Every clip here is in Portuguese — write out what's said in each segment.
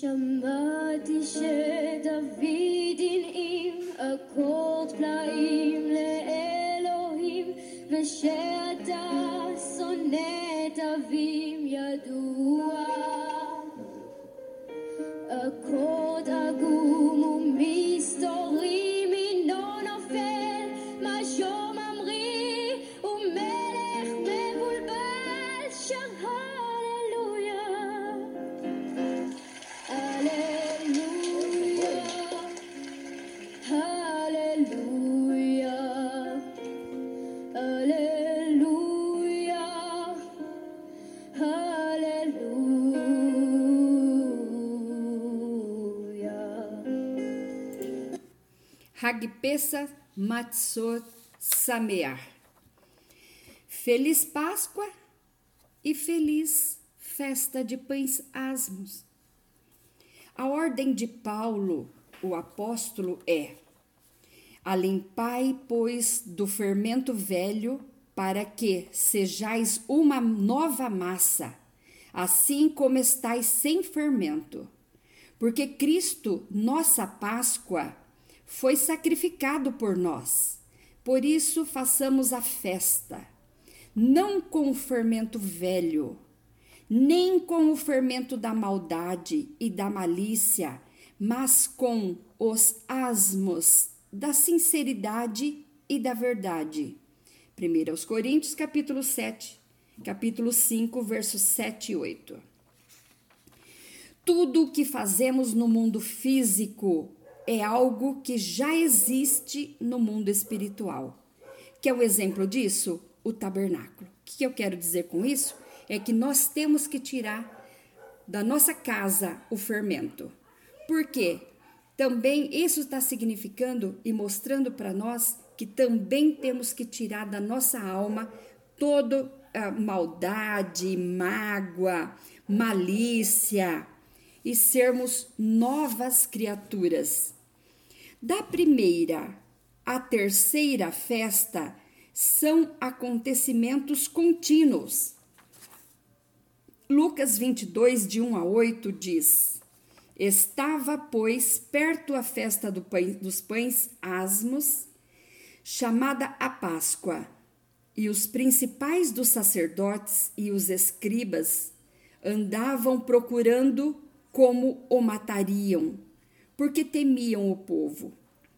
שמעתי שדוד הנעים אקורד פלאים לאלוהים ושאתה שונא את אבים Hagpesa Matsot Samear. Feliz Páscoa e feliz festa de pães asmos. A ordem de Paulo, o apóstolo, é: Alimpai, pois, do fermento velho, para que sejais uma nova massa, assim como estais sem fermento. Porque Cristo, nossa Páscoa, foi sacrificado por nós. Por isso, façamos a festa, não com o fermento velho, nem com o fermento da maldade e da malícia, mas com os asmos da sinceridade e da verdade. 1 aos Coríntios, capítulo 7, capítulo 5, versos 7 e 8. Tudo o que fazemos no mundo físico é algo que já existe no mundo espiritual. Que é o exemplo disso? O tabernáculo. O que eu quero dizer com isso? É que nós temos que tirar da nossa casa o fermento. Por quê? Também isso está significando e mostrando para nós que também temos que tirar da nossa alma toda a maldade, mágoa, malícia e sermos novas criaturas. Da primeira à terceira festa são acontecimentos contínuos. Lucas 22, de 1 a 8 diz: Estava, pois, perto a festa do pães, dos pães asmos, chamada a Páscoa, e os principais dos sacerdotes e os escribas andavam procurando como o matariam, porque temiam o povo.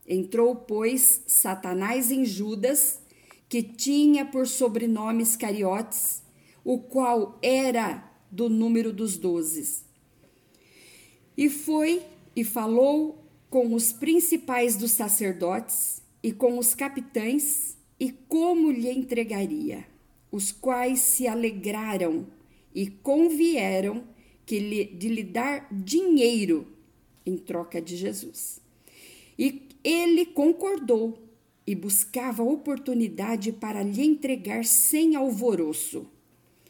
Entrou, pois, Satanás em Judas, que tinha por sobrenome Iscariotes, o qual era do número dos dozes. E foi e falou com os principais dos sacerdotes e com os capitães, e como lhe entregaria, os quais se alegraram e convieram que lhe, de lhe dar dinheiro em troca de Jesus. E ele concordou e buscava oportunidade para lhe entregar sem alvoroço.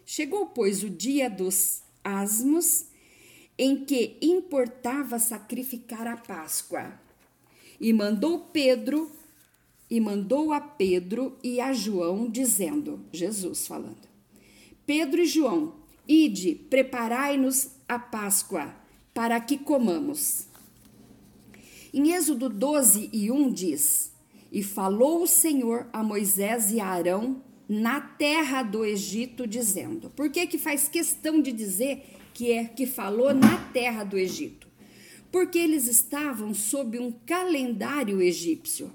Chegou, pois, o dia dos asmos, em que importava sacrificar a Páscoa. E mandou Pedro, e mandou a Pedro e a João, dizendo, Jesus falando: Pedro e João, ide, preparai-nos a Páscoa, para que comamos. Em Êxodo 12 e 1 diz: E falou o Senhor a Moisés e a Arão na terra do Egito, dizendo. Por que, que faz questão de dizer que é que falou na terra do Egito? Porque eles estavam sob um calendário egípcio.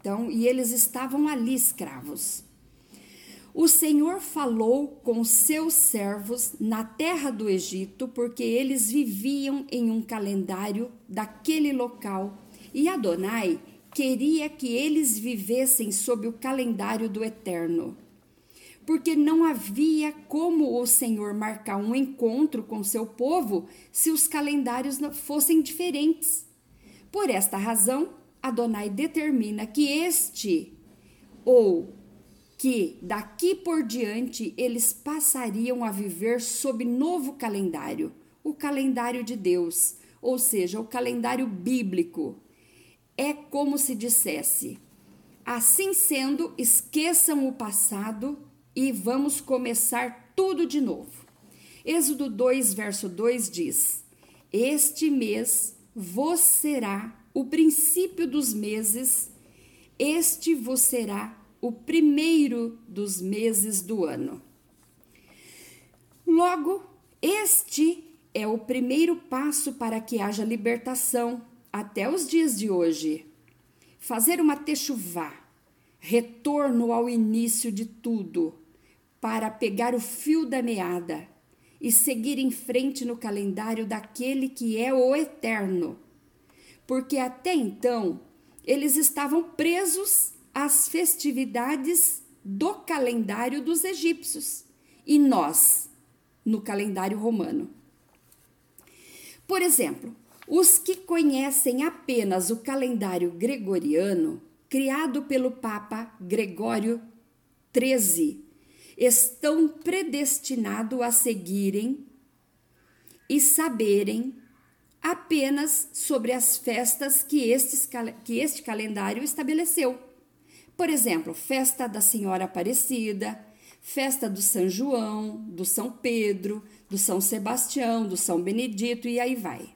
Então, e eles estavam ali escravos. O Senhor falou com seus servos na terra do Egito, porque eles viviam em um calendário daquele local, e Adonai queria que eles vivessem sob o calendário do Eterno. Porque não havia como o Senhor marcar um encontro com seu povo se os calendários fossem diferentes. Por esta razão, Adonai determina que este ou que daqui por diante eles passariam a viver sob novo calendário, o calendário de Deus, ou seja, o calendário bíblico. É como se dissesse: assim sendo, esqueçam o passado e vamos começar tudo de novo. Êxodo 2, verso 2 diz: Este mês vos será o princípio dos meses, este vos será o primeiro dos meses do ano. Logo, este é o primeiro passo para que haja libertação até os dias de hoje. Fazer uma techuvá, retorno ao início de tudo, para pegar o fio da meada e seguir em frente no calendário daquele que é o eterno. Porque até então eles estavam presos às festividades do calendário dos egípcios e nós no calendário romano. Por exemplo, os que conhecem apenas o calendário gregoriano, criado pelo Papa Gregório XIII, estão predestinados a seguirem e saberem apenas sobre as festas que, estes, que este calendário estabeleceu. Por exemplo, festa da Senhora Aparecida, festa do São João, do São Pedro, do São Sebastião, do São Benedito e aí vai.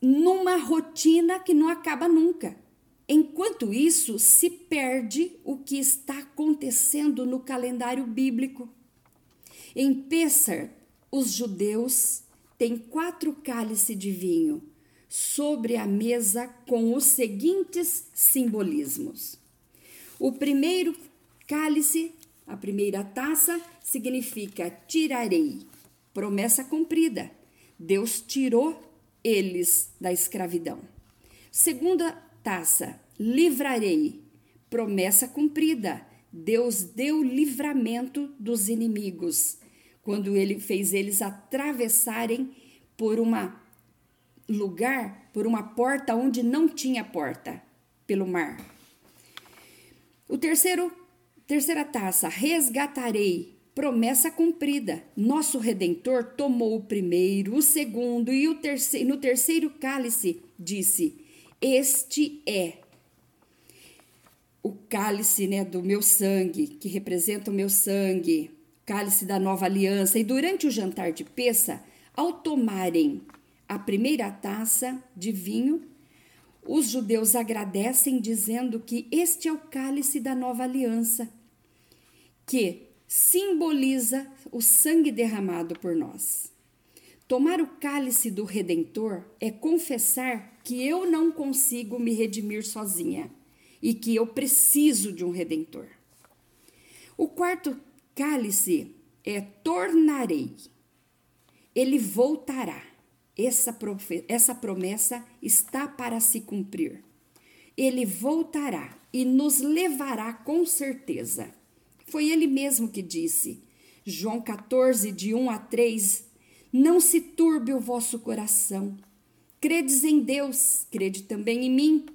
Numa rotina que não acaba nunca. Enquanto isso, se perde o que está acontecendo no calendário bíblico. Em Pessar, os judeus têm quatro cálices de vinho sobre a mesa com os seguintes simbolismos. O primeiro cálice, a primeira taça, significa tirarei, promessa cumprida. Deus tirou eles da escravidão. Segunda taça, livrarei, promessa cumprida. Deus deu livramento dos inimigos quando ele fez eles atravessarem por uma lugar, por uma porta onde não tinha porta, pelo mar. O terceiro, terceira taça, resgatarei, promessa cumprida. Nosso redentor tomou o primeiro, o segundo e o terceiro, no terceiro cálice disse: este é o cálice né, do meu sangue, que representa o meu sangue, cálice da nova aliança. E durante o jantar de peça, ao tomarem a primeira taça de vinho, os judeus agradecem, dizendo que este é o cálice da nova aliança, que simboliza o sangue derramado por nós. Tomar o cálice do Redentor é confessar que eu não consigo me redimir sozinha e que eu preciso de um Redentor. O quarto cálice é tornarei. Ele voltará. Essa, essa promessa está para se cumprir. Ele voltará e nos levará com certeza. Foi ele mesmo que disse. João 14, de 1 a 3, não se turbe o vosso coração. Credes em Deus, crede também em mim.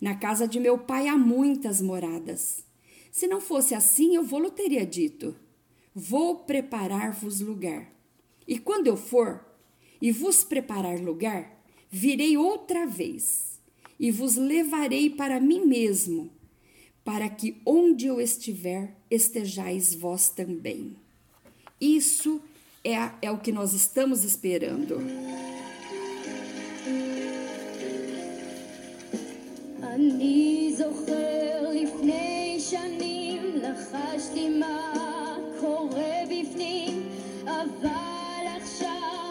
Na casa de meu pai há muitas moradas. Se não fosse assim, eu vou-lhe teria dito: Vou preparar-vos lugar. E quando eu for e vos preparar lugar, virei outra vez e vos levarei para mim mesmo, para que onde eu estiver, estejais vós também. Isso é, é o que nós estamos esperando. אני זוכר לפני שנים לחשתי מה קורה בפנים אבל עכשיו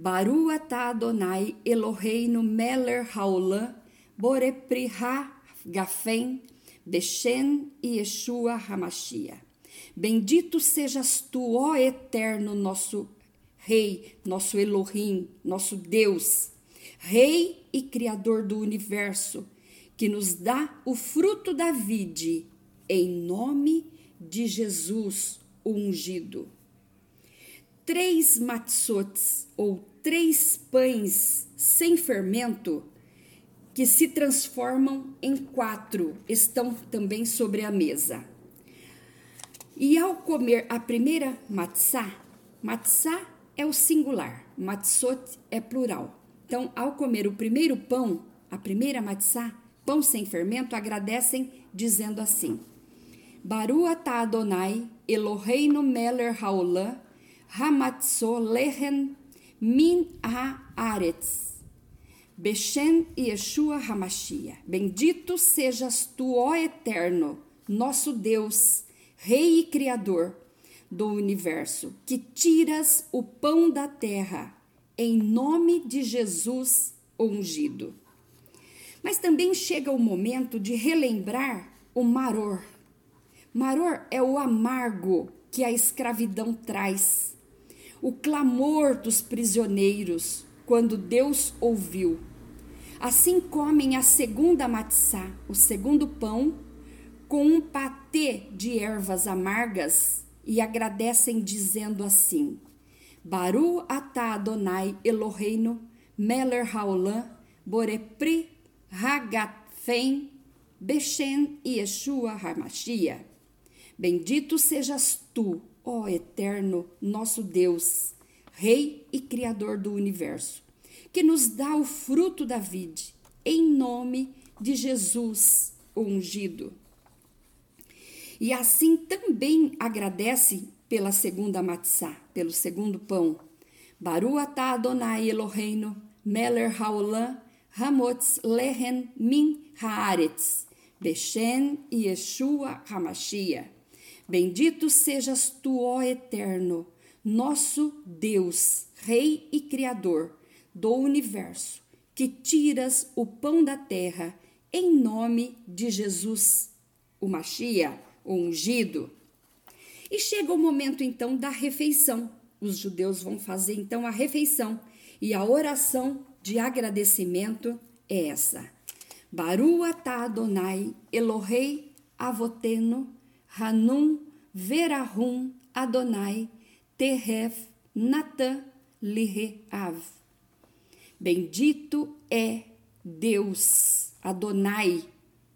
Baru atah Adonai Eloheinu Meller Haolam Borepriha Gafen Beshen Yeshua Hamashia. Bendito sejas tu, ó Eterno, nosso Rei, nosso Elohim, nosso Deus, Rei e Criador do universo, que nos dá o fruto da vide, em nome de Jesus, ungido. Três matzotes, ou três pães sem fermento, que se transformam em quatro estão também sobre a mesa. E ao comer a primeira matzá, matzá é o singular, matzot é plural. Então, ao comer o primeiro pão, a primeira matzá, pão sem fermento, agradecem dizendo assim: Baru atah Adonai Eloheinu meler haolam hamatzot lehen min haaretz Beshem Yeshua Hamashia. Bendito sejas tu, ó Eterno, nosso Deus, Rei e Criador do universo, que tiras o pão da terra, em nome de Jesus ungido. Mas também chega o momento de relembrar o maror. Maror é o amargo que a escravidão traz, o clamor dos prisioneiros quando Deus ouviu. Assim comem a segunda matzá, o segundo pão com um patê de ervas amargas e agradecem dizendo assim: Baru atah Adonai Eloheinu meler haolam borepri hagatfen Beshem Yeshua Hamashia. Bendito sejas tu, ó Eterno, nosso Deus, Rei e Criador do universo, que nos dá o fruto da vide, em nome de Jesus, o ungido. E assim também agradece pela segunda matzá, pelo segundo pão. Baru Adonai Eloheinu, meler haolam, hamotz lehen min haaretz, Beshem Yeshua Hamashia. Bendito sejas tu, ó Eterno, nosso Deus, Rei e Criador do universo, que tiras o pão da terra em nome de Jesus, o Machia o ungido. E chega o momento então da refeição. Os judeus vão fazer então a refeição e a oração de agradecimento é essa: Baru atah Adonai Elohei Avoteno Hanum Verahum Adonai Teref Natan Lireav. Bendito é Deus, Adonai,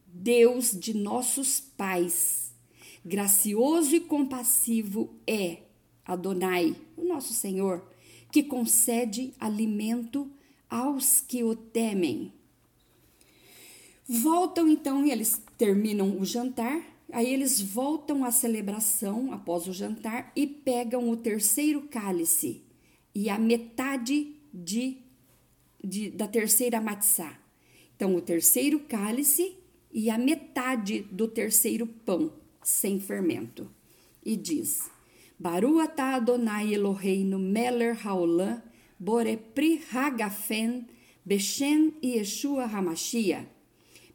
Deus de nossos pais Gracioso e compassivo é Adonai, o nosso Senhor, que concede alimento aos que o temem. Voltam então, eles terminam o jantar, aí eles voltam à celebração após o jantar e pegam o terceiro cálice e a metade de, de da terceira matzá. Então, o terceiro cálice e a metade do terceiro pão sem fermento. E diz: Baru atah Adonai Eloheinu meler haolam borepri hagafen Beshem Yeshua Hamashia.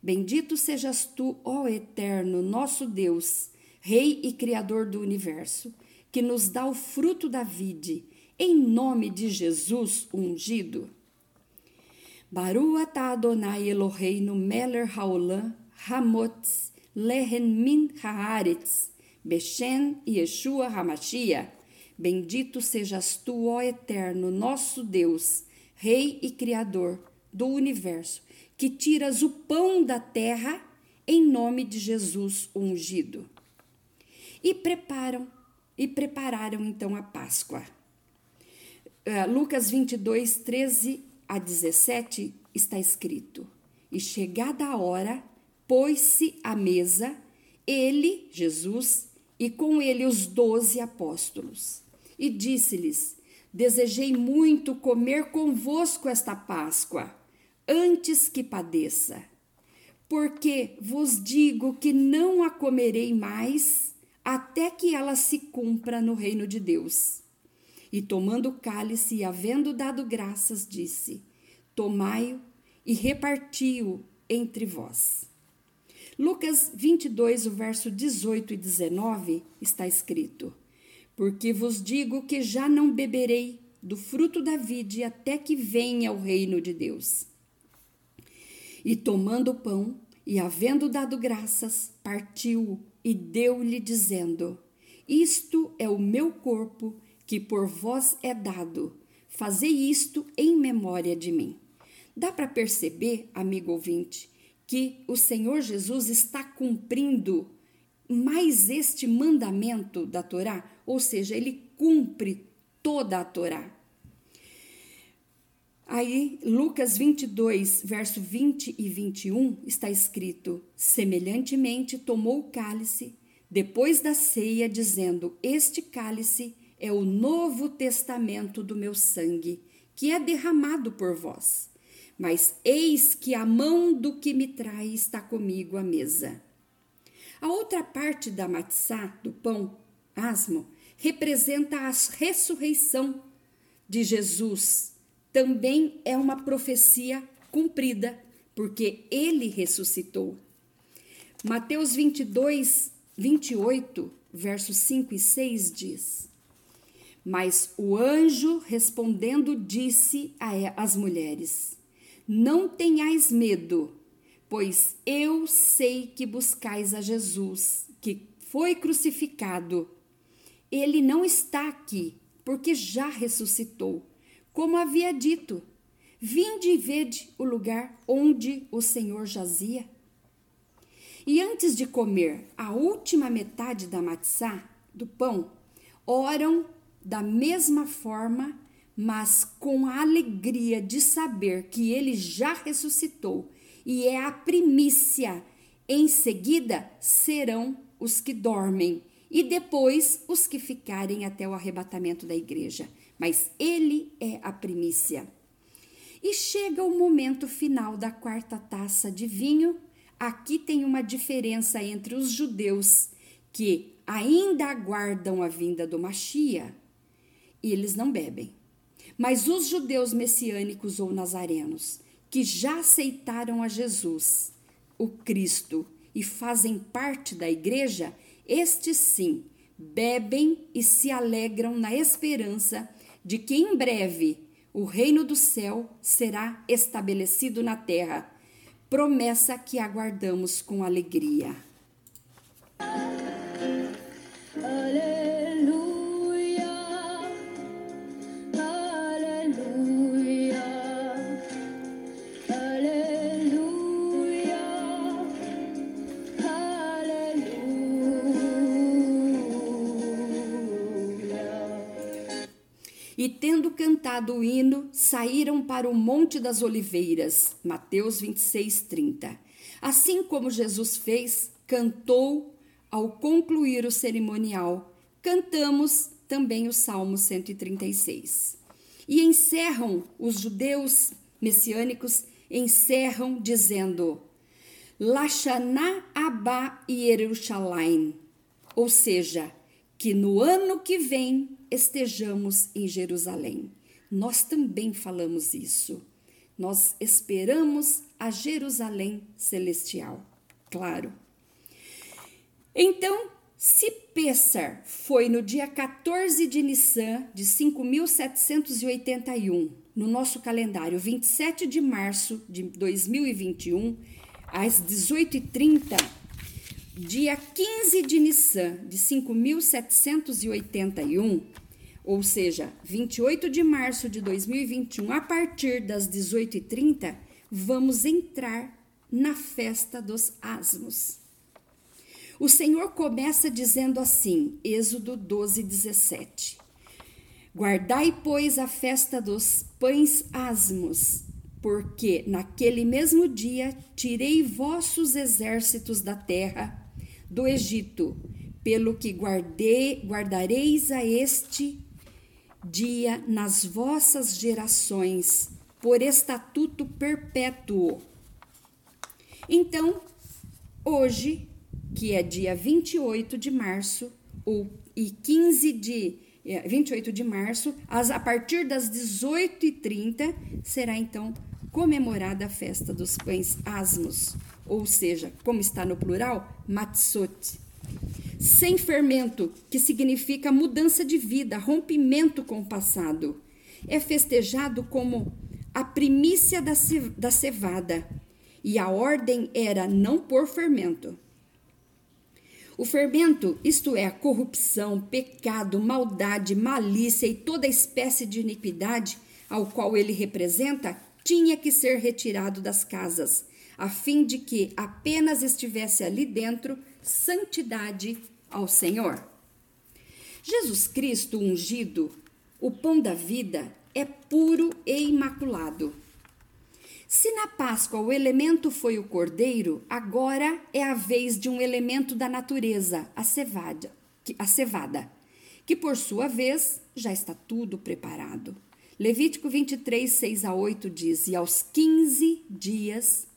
Bendito sejas tu, ó Eterno, nosso Deus, Rei e Criador do universo, que nos dá o fruto da vide, em nome de Jesus ungido. Baru atah Adonai Eloheinu meler haolam hamotz lehen min haaretz, Beshem Yeshua Hamashia. Bendito sejas tu, ó Eterno, nosso Deus, Rei e Criador do universo, que tiras o pão da terra em nome de Jesus ungido. E preparam, e prepararam então a Páscoa. Uh, Lucas 22, 13 a 17 está escrito: E chegada a hora, pôs-se à mesa, ele, Jesus, e com ele os doze apóstolos. E disse-lhes: Desejei muito comer convosco esta Páscoa, antes que padeça. Porque vos digo que não a comerei mais até que ela se cumpra no reino de Deus. E tomando o cálice e havendo dado graças, disse: Tomai-o e reparti-o entre vós. Lucas 22, o verso 18 e 19 está escrito: Porque vos digo que já não beberei do fruto da vide até que venha o reino de Deus. E tomando o pão, e havendo dado graças, partiu e deu-lhe, dizendo: Isto é o meu corpo, que por vós é dado. Fazei isto em memória de mim. Dá para perceber, amigo ouvinte, que o Senhor Jesus está cumprindo mais este mandamento da Torá, ou seja, ele cumpre toda a Torá. Aí, Lucas 22, verso 20 e 21, está escrito: Semelhantemente tomou o cálice, depois da ceia, dizendo: Este cálice é o novo testamento do meu sangue, que é derramado por vós. Mas eis que a mão do que me trai está comigo à mesa. A outra parte da matzá, do pão asmo, representa a ressurreição de Jesus. Também é uma profecia cumprida, porque ele ressuscitou. Mateus 22, 28, versos 5 e 6 diz: Mas o anjo respondendo disse às mulheres: Não tenhais medo, pois eu sei que buscais a Jesus, que foi crucificado. Ele não está aqui, porque já ressuscitou, como havia dito. Vinde e vede o lugar onde o Senhor jazia. E antes de comer a última metade da matzá, do pão, oram da mesma forma, mas com a alegria de saber que ele já ressuscitou e é a primícia. Em seguida serão os que dormem e depois os que ficarem até o arrebatamento da igreja. Mas ele é a primícia. E chega o momento final da quarta taça de vinho. Aqui tem uma diferença entre os judeus que ainda aguardam a vinda do Machia e eles não bebem. Mas os judeus messiânicos ou nazarenos que já aceitaram a Jesus, o Cristo, e fazem parte da igreja, estes sim bebem e se alegram na esperança de que em breve o reino do céu será estabelecido na terra, promessa que aguardamos com alegria. Cantado o hino, saíram para o Monte das Oliveiras. Mateus 26, 30. Assim como Jesus fez, cantou ao concluir o cerimonial. Cantamos também o Salmo 136. E encerram os judeus messiânicos encerram dizendo: Lashana Abba Yerushalayim, ou seja, que no ano que vem estejamos em Jerusalém. Nós também falamos isso. Nós esperamos a Jerusalém celestial. Claro. Então, se Pessar foi no dia 14 de Nissan de 5781, no nosso calendário, 27 de março de 2021, às 18h30, dia 15 de Nissan de 5781, ou seja, 28 de março de 2021, a partir das 18h30, vamos entrar na festa dos asmos. O Senhor começa dizendo assim, Êxodo 12, 17: Guardai, pois, a festa dos pães asmos, porque naquele mesmo dia tirei vossos exércitos da terra do Egito, pelo que guardei, guardareis a este dia nas vossas gerações, por estatuto perpétuo. Então, hoje, que é dia 28 de março, ou, e 15 de 28 é, de março, as, a partir das 18h30, será então comemorada a festa dos pães asmos, ou seja, como está no plural, matzot sem fermento, que significa mudança de vida, rompimento com o passado. É festejado como a primícia da, da cevada, e a ordem era não pôr fermento. O fermento, isto é, corrupção, pecado, maldade, malícia e toda espécie de iniquidade ao qual ele representa, tinha que ser retirado das casas, a fim de que apenas estivesse ali dentro santidade ao Senhor. Jesus Cristo ungido, o pão da vida, é puro e imaculado. Se na Páscoa o elemento foi o cordeiro, agora é a vez de um elemento da natureza, a cevada, a cevada, que por sua vez já está tudo preparado. Levítico 23, 6 a 8 diz: E aos 15 dias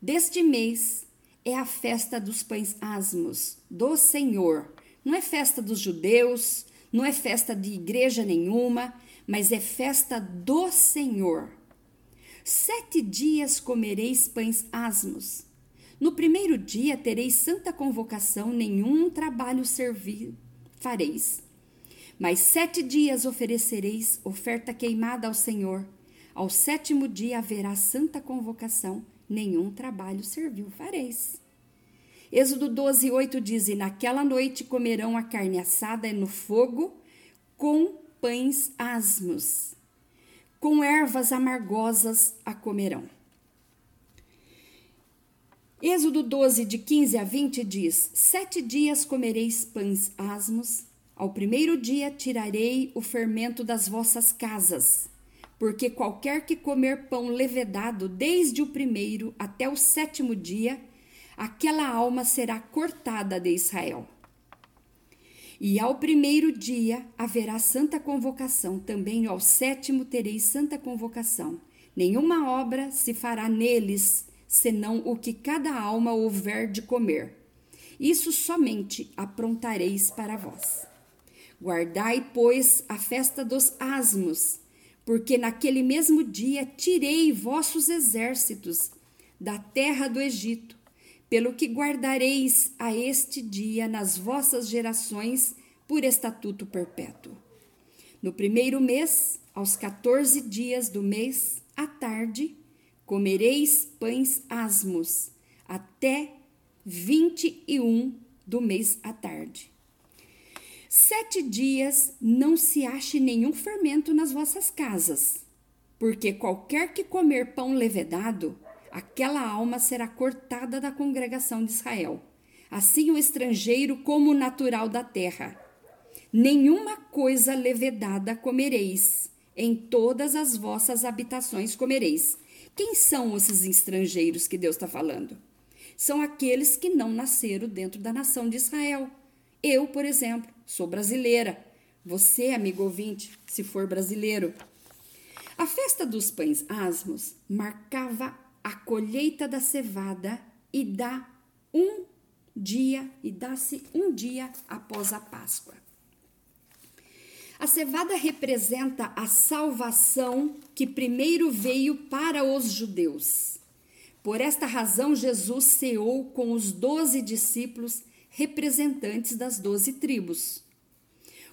deste mês é a festa dos pães asmos do Senhor. Não é festa dos judeus, não é festa de igreja nenhuma, mas é festa do Senhor. Sete dias comereis pães asmos. No primeiro dia tereis santa convocação, nenhum trabalho servir fareis. Mas sete dias oferecereis oferta queimada ao Senhor. Ao sétimo dia haverá santa convocação, nenhum trabalho servil fareis. Êxodo 12, 8 diz: E naquela noite comerão a carne assada no fogo com pães asmos. Com ervas amargosas a comerão. Êxodo 12, de 15 a 20 diz: Sete dias comereis pães asmos, ao primeiro dia tirarei o fermento das vossas casas, porque qualquer que comer pão levedado desde o primeiro até o sétimo dia, aquela alma será cortada de Israel. E ao primeiro dia haverá santa convocação, também ao sétimo tereis santa convocação. Nenhuma obra se fará neles, senão o que cada alma houver de comer. Isso somente aprontareis para vós. Guardai, pois, a festa dos asmos, porque naquele mesmo dia tirei vossos exércitos da terra do Egito pelo que guardareis a este dia nas vossas gerações por estatuto perpétuo. No primeiro mês, aos 14 dias do mês, à tarde, comereis pães asmos, até 21 do mês à tarde. Sete dias não se ache nenhum fermento nas vossas casas, porque qualquer que comer pão levedado, aquela alma será cortada da congregação de Israel. Assim o estrangeiro como o natural da terra. Nenhuma coisa levedada comereis, em todas as vossas habitações comereis. Quem são esses estrangeiros que Deus está falando? São aqueles que não nasceram dentro da nação de Israel. Eu, por exemplo, sou brasileira. Você, amigo ouvinte, se for brasileiro. A festa dos pães asmos marcava a colheita da cevada e dá um dia e dá-se um dia após a Páscoa. A cevada representa a salvação que primeiro veio para os judeus. Por esta razão, Jesus ceou com os doze discípulos representantes das doze tribos.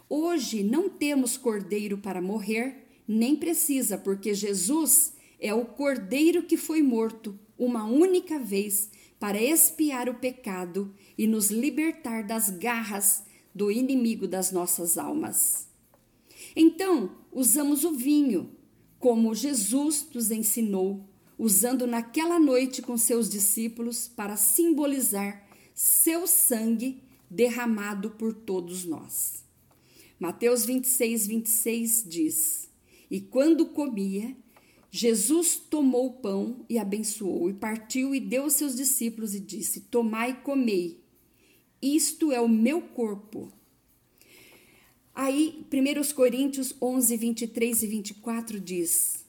Hoje não temos cordeiro para morrer, nem precisa, porque Jesus é o cordeiro que foi morto uma única vez para expiar o pecado e nos libertar das garras do inimigo das nossas almas. Então, usamos o vinho, como Jesus nos ensinou, usando naquela noite com seus discípulos para simbolizar seu sangue derramado por todos nós. Mateus 26, 26 diz: E quando comia, Jesus tomou o pão e abençoou, e partiu e deu aos seus discípulos e disse: Tomai e comei, isto é o meu corpo. Aí, 1 Coríntios 11, 23 e 24 diz: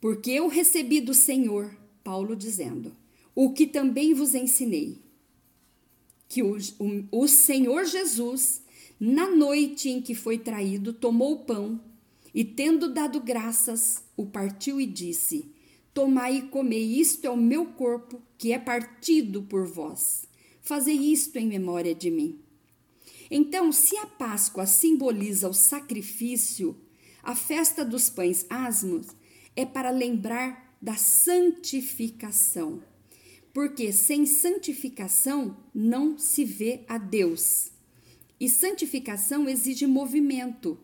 Porque eu recebi do Senhor, Paulo dizendo, o que também vos ensinei, que o, o, o Senhor Jesus, na noite em que foi traído, tomou o pão e, tendo dado graças, o partiu e disse: Tomai e comei, isto é o meu corpo, que é partido por vós. Fazei isto em memória de mim. Então, se a Páscoa simboliza o sacrifício, a festa dos pães asmos é para lembrar da santificação. Porque sem santificação não se vê a Deus. E santificação exige movimento,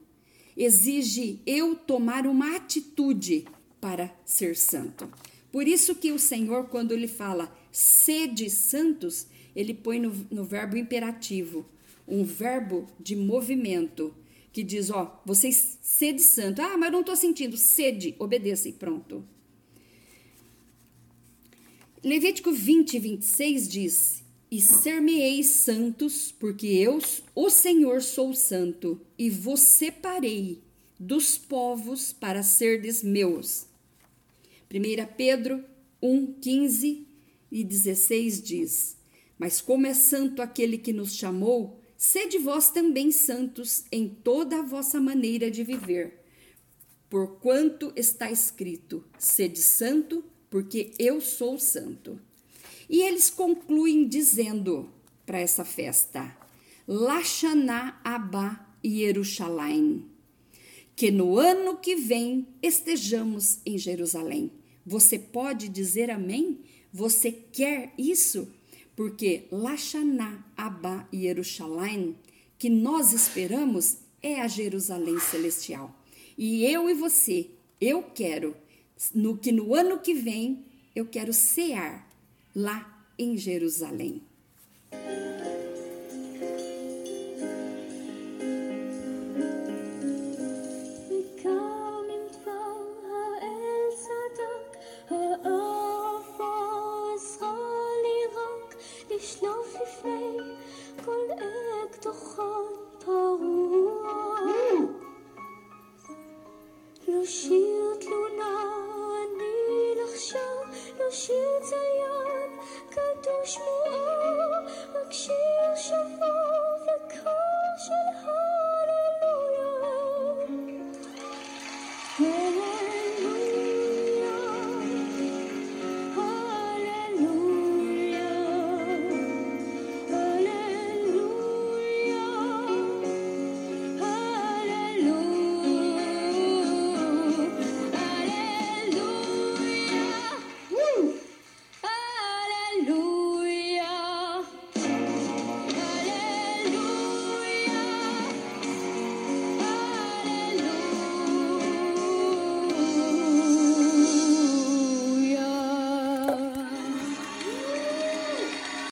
exige eu tomar uma atitude para ser santo. Por isso que o Senhor, quando ele fala sede santos, ele põe no, no verbo imperativo, um verbo de movimento, que diz, ó, vocês sede santo. Ah, mas não estou sentindo. Sede, obedeça e pronto. Levítico 20, 26 diz: E ser-me-eis santos, porque eu, o Senhor, sou santo, e vos separei dos povos para serdes meus. 1 Pedro 1, 15 e 16 diz: Mas como é santo aquele que nos chamou, sede vós também santos em toda a vossa maneira de viver. Porquanto está escrito: sede santo, porque eu sou santo. E eles concluem dizendo para essa festa: Lashana Abba Yerushalayim, que no ano que vem estejamos em Jerusalém. Você pode dizer amém? Você quer isso? Porque Lashana Abba Yerushalayim, que nós esperamos, é a Jerusalém celestial. E eu e você, eu quero no que no ano que vem eu quero cear lá em Jerusalém. שיר תלונה אני לחשוב, לא שיר צריך Lakshmi, oh, Lakshmi, oh,